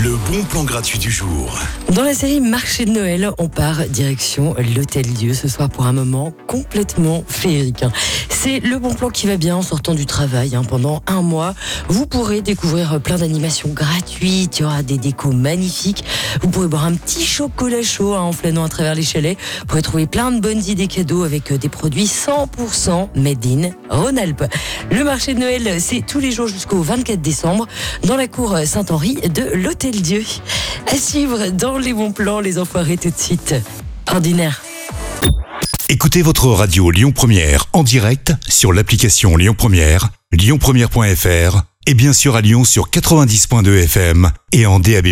Le bon plan gratuit du jour. Dans la série Marché de Noël, on part direction l'Hôtel Dieu ce soir pour un moment complètement féerique. C'est le bon plan qui va bien en sortant du travail. hein. Pendant un mois, vous pourrez découvrir plein d'animations gratuites. Il y aura des décos magnifiques. Vous pourrez boire un petit chocolat chaud hein, en flânant à travers les chalets. Vous pourrez trouver plein de bonnes idées cadeaux avec euh, des produits 100% made in Rhône-Alpes. Le marché de Noël, c'est tous les jours jusqu'au 24 décembre dans la cour Saint-Henri de l'Hôtel Dieu. À suivre dans les bons plans, les enfoirés tout de suite. Ordinaire. Écoutez votre radio Lyon Première en direct sur l'application Lyon Première, lyonpremière.fr et bien sûr à Lyon sur 90.2 FM et en DAB+.